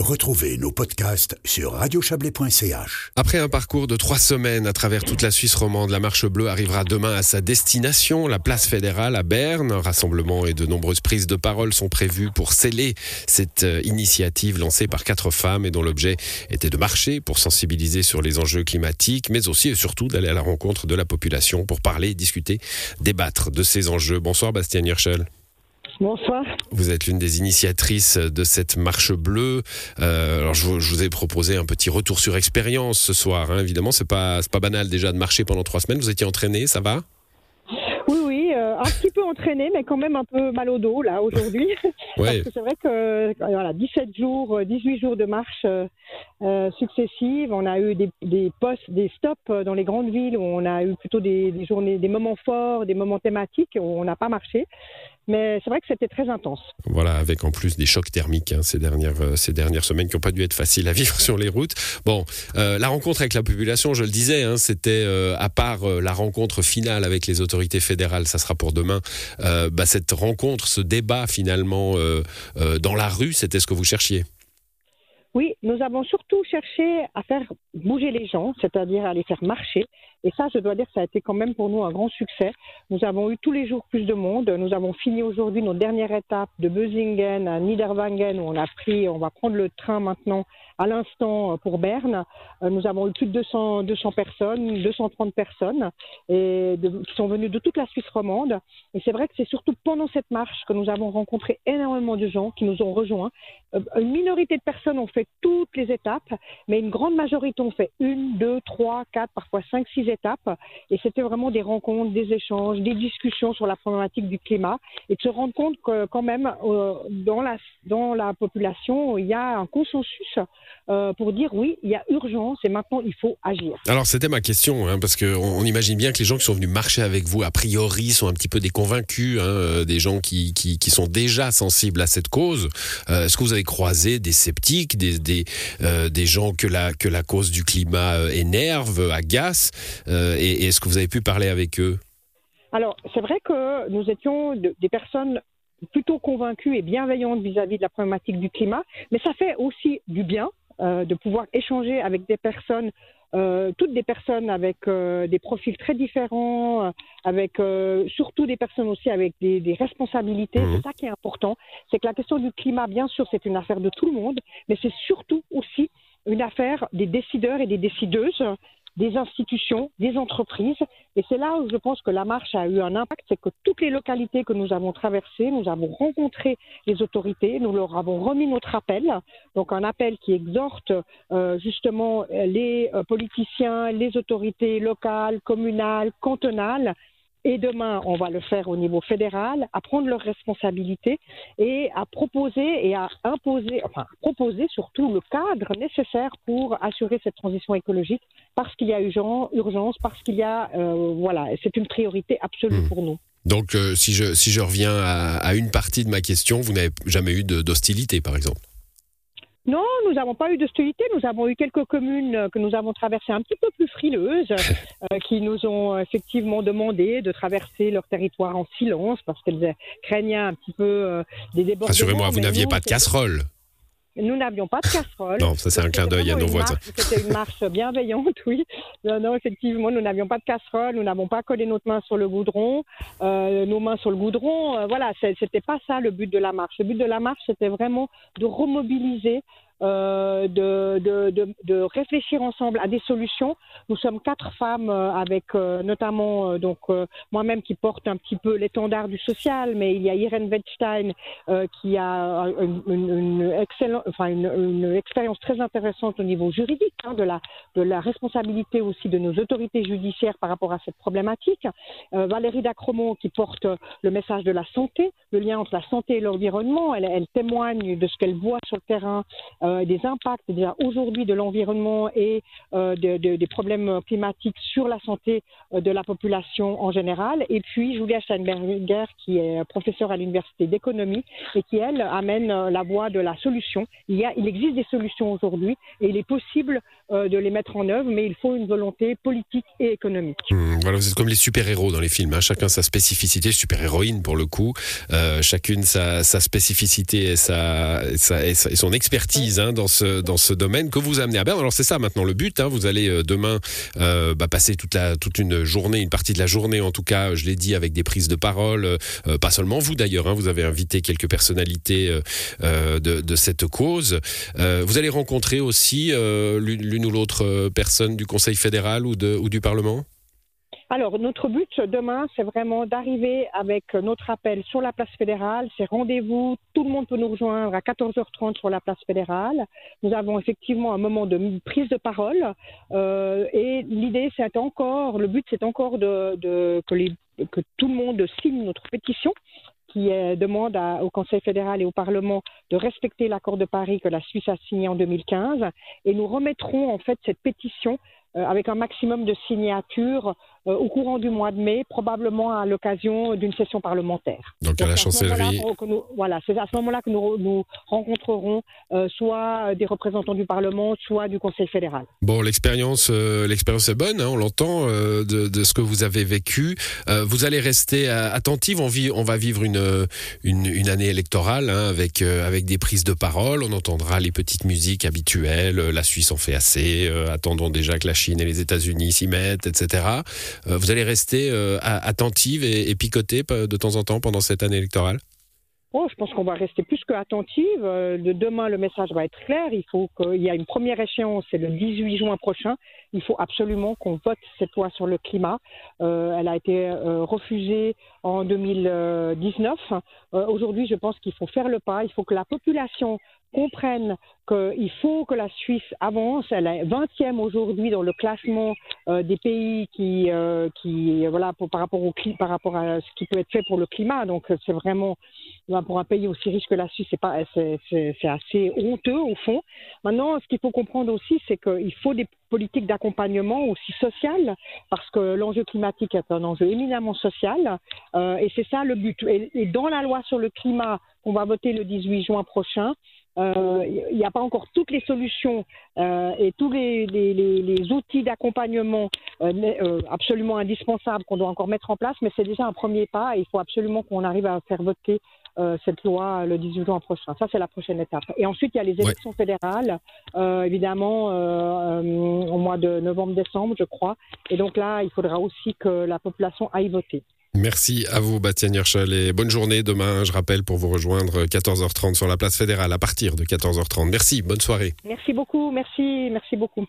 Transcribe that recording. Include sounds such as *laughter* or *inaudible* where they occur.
Retrouvez nos podcasts sur radiochablais.ch. Après un parcours de trois semaines à travers toute la Suisse romande, la Marche Bleue arrivera demain à sa destination, la place fédérale à Berne. Un rassemblement et de nombreuses prises de parole sont prévues pour sceller cette euh, initiative lancée par quatre femmes et dont l'objet était de marcher pour sensibiliser sur les enjeux climatiques, mais aussi et surtout d'aller à la rencontre de la population pour parler, discuter, débattre de ces enjeux. Bonsoir Bastien Hirschel. Bonsoir. Vous êtes l'une des initiatrices de cette marche bleue. Euh, alors je vous, ai proposé un petit retour sur expérience ce soir. Hein. Évidemment, c'est pas pas banal déjà de marcher pendant trois semaines. Vous étiez entraîné, ça va? Oui, oui, euh, un petit peu entraîné, mais quand même un peu mal au dos là aujourd'hui. *laughs* Parce que c'est vrai que voilà, 17 jours, 18 euh, jours de marche successives. On a eu des, des postes, des stops dans les grandes villes où on a eu plutôt des, des journées, des moments forts, des moments thématiques où on n'a pas marché. Mais c'est vrai que c'était très intense. Voilà, avec en plus des chocs thermiques hein, ces, dernières, euh, ces dernières semaines qui n'ont pas dû être faciles à vivre *laughs* sur les routes. Bon, euh, la rencontre avec la population, je le disais, hein, c'était euh, à part la rencontre finale avec les autorités fédérales, ça sera pour demain. Bah, cette rencontre, ce débat finalement dans la rue, c'était ce que vous cherchiez. Oui, nous avons surtout cherché à faire bouger les gens, c'est-à-dire à les faire marcher. Et ça, je dois dire, ça a été quand même pour nous un grand succès. Nous avons eu tous les jours plus de monde. Nous avons fini aujourd'hui nos dernières étapes de Bözingen à Niederwangen où on a pris, on va prendre le train maintenant à l'instant pour Berne. Euh, nous avons eu plus de 200, 200 personnes, 230 personnes qui sont venues de toute la Suisse romande. Et c'est vrai que c'est surtout pendant cette marche que nous avons rencontré énormément de gens qui nous ont rejoints. Euh, une minorité de personnes ont fait toutes les étapes, mais une grande majorité ont fait une, deux, trois, quatre, parfois cinq, six Et c'était vraiment des rencontres, des échanges, des discussions sur la problématique du climat et de se rendre compte que quand même euh, dans, la, dans la population, il y a un consensus euh, pour dire oui, il y a urgence et maintenant il faut agir. Alors c'était ma question, hein, parce qu'on on imagine bien que les gens qui sont venus marcher avec vous, a priori, sont un petit peu déconvaincus, hein, euh, des gens qui, qui, qui, sont déjà sensibles à cette cause. Est-ce que vous avez croisé des sceptiques, des, des, des gens que la, que la cause du climat énerve, agace? Euh, et, est-ce que vous avez pu parler avec eux? Alors, c'est vrai que nous étions des personnes plutôt convaincues et bienveillantes vis-à-vis de la problématique du climat, mais ça fait aussi du bien euh, de pouvoir échanger avec des personnes euh, toutes des personnes avec des profils très différents, avec surtout des personnes aussi avec des, responsabilités. Mmh. C'est ça qui est important. C'est que la question du climat, bien sûr, c'est une affaire de tout le monde, mais c'est surtout aussi une affaire des décideurs et des décideuses des institutions, des entreprises. Et c'est là où je pense que la marche a eu un impact, c'est que toutes les localités que nous avons traversées, nous avons rencontré les autorités, nous leur avons remis notre appel, donc un appel qui exhorte euh, justement les euh, politiciens, les autorités locales, communales, cantonales et demain, on va le faire au niveau fédéral, à prendre leurs responsabilités et à proposer et à imposer, enfin, proposer surtout le cadre nécessaire pour assurer cette transition écologique parce qu'il y a urgence, parce qu'il y a, euh, voilà, c'est une priorité absolue mmh. pour nous. Donc, euh, si, je, si je reviens à, à, une partie de ma question, vous n'avez jamais eu d'hostilité, par exemple? Non, nous n'avons pas eu d'hostilité. Nous avons eu quelques communes euh, que nous avons traversées un petit peu plus frileuses, *laughs* euh, qui nous ont euh, effectivement demandé de traverser leur territoire en silence parce qu'elles craignaient un petit peu des débordements. Rassurez-moi, vous n'aviez pas de casserole. Nous n'avions pas de casserole. Non, ça c'est un clin d'œil à nos voisins. C'était une marche bienveillante, oui. Non, effectivement, nous n'avions pas de casserole, nous n'avons pas collé notre main sur le goudron, nos mains sur le goudron. voilà, c'était pas ça le but de la marche. Le but de la marche, c'était vraiment de remobiliser euh, de, de, de, de, réfléchir ensemble à des solutions. Nous sommes quatre femmes euh, avec euh, notamment euh, donc moi-même qui porte un petit peu l'étendard du social, mais il y a Irene Wettstein qui a une, une, excellente, enfin une, une, expérience très intéressante au niveau juridique hein, de la de la responsabilité aussi de nos autorités judiciaires par rapport à cette problématique. Valérie Dacromont qui porte le message de la santé, le lien entre la santé et l'environnement. Elle, elle témoigne de ce qu'elle voit sur le terrain. Euh, des impacts déjà aujourd'hui de l'environnement et euh, des problèmes climatiques sur la santé euh, de la population en général. Et puis Julia Steinberger, qui est professeure à l'université d'économie et qui, elle, amène la voie de la solution. Il, y a, il existe des solutions aujourd'hui et il est possible de les mettre en œuvre, mais il faut une volonté politique et économique. Mmh, voilà, vous êtes comme les super-héros dans les films, hein. chacun sa spécificité, super-héroïne pour le coup, chacune sa, spécificité et, sa, et, son expertise hein, dans ce dans ce domaine que vous amenez à Berne. Alors c'est ça maintenant le but. Hein, vous allez euh, demain euh, bah, passer toute la toute une journée, une partie de la journée en tout cas, je l'ai dit, avec des prises de parole. Euh, pas seulement vous d'ailleurs. Hein, vous avez invité quelques personnalités de, de cette cause. vous allez rencontrer aussi l'une ou l'autre personne du Conseil fédéral ou du Parlement? Alors, notre but demain, c'est vraiment d'arriver avec notre appel sur la place fédérale. C'est rendez-vous. Tout le monde peut nous rejoindre à 14h30 sur la place fédérale. Nous avons effectivement un moment de prise de parole. Euh, et l'idée, c'est encore, le but, c'est encore que tout le monde signe notre pétition qui demande au Conseil fédéral et au Parlement de respecter l'accord de Paris que la Suisse a signé en 2015. Et nous remettrons en fait cette pétition euh, avec un maximum de signatures euh, au courant du mois de mai, probablement à l'occasion d'une session parlementaire. Donc, à la chancellerie. voilà, c'est à ce moment-là que nous, nous rencontrerons euh, soit des représentants du Parlement, soit du Conseil fédéral. Bon, l'expérience, l'expérience est bonne, hein, on l'entend de, de, ce que vous avez vécu. vous allez rester attentive. On, vit, on va vivre une, une, une année électorale hein, avec, avec des prises de parole. On entendra les petites musiques habituelles. La Suisse en fait assez. attendons déjà que la Chine et les États-Unis s'y mettent, etc. Euh, vous allez rester euh, attentive et, et picoter de temps en temps pendant cette année électorale? Oh, je pense qu'on va rester plus que attentive. Euh, de demain, le message va être clair. Il faut qu'il y a une première échéance, c'est le 18 juin prochain. Il faut absolument qu'on vote cette loi sur le climat. Euh, elle a été euh, refusée en 2019. Aujourd'hui, je pense qu'il faut faire le pas. Il faut que la population comprenne qu'il faut que la Suisse avance. Elle est 20e aujourd'hui dans le classement des pays qui, qui voilà, par rapport au par rapport à ce qui peut être fait pour le climat. Donc, c'est vraiment pour un pays aussi riche que la Suisse, c'est pas, c'est assez honteux au fond. Maintenant, ce qu'il faut comprendre aussi, c'est qu'il faut des politiques d'accompagnement aussi sociales, parce que l'enjeu climatique est un enjeu éminemment social, euh, et c'est ça le but. Et, dans la loi sur le climat qu'on va voter le 18 juin prochain, euh, il n'y a pas encore toutes les solutions euh, et tous les, les, les, outils d'accompagnement euh, absolument indispensables qu'on doit encore mettre en place, mais c'est déjà un premier pas et il faut absolument qu'on arrive à faire voter euh, cette loi le 18 juin prochain. Ça, c'est la prochaine étape. Et ensuite, il y a les élections fédérales, euh, évidemment, euh, au mois de novembre-décembre, je crois. Et donc là, il faudra aussi que la population aille voter. Merci à vous, Bastien Hirschel, et bonne journée demain. Je rappelle pour vous rejoindre 14h30 sur la place fédérale à partir de 14h30. Merci, bonne soirée. Merci beaucoup, merci, merci beaucoup.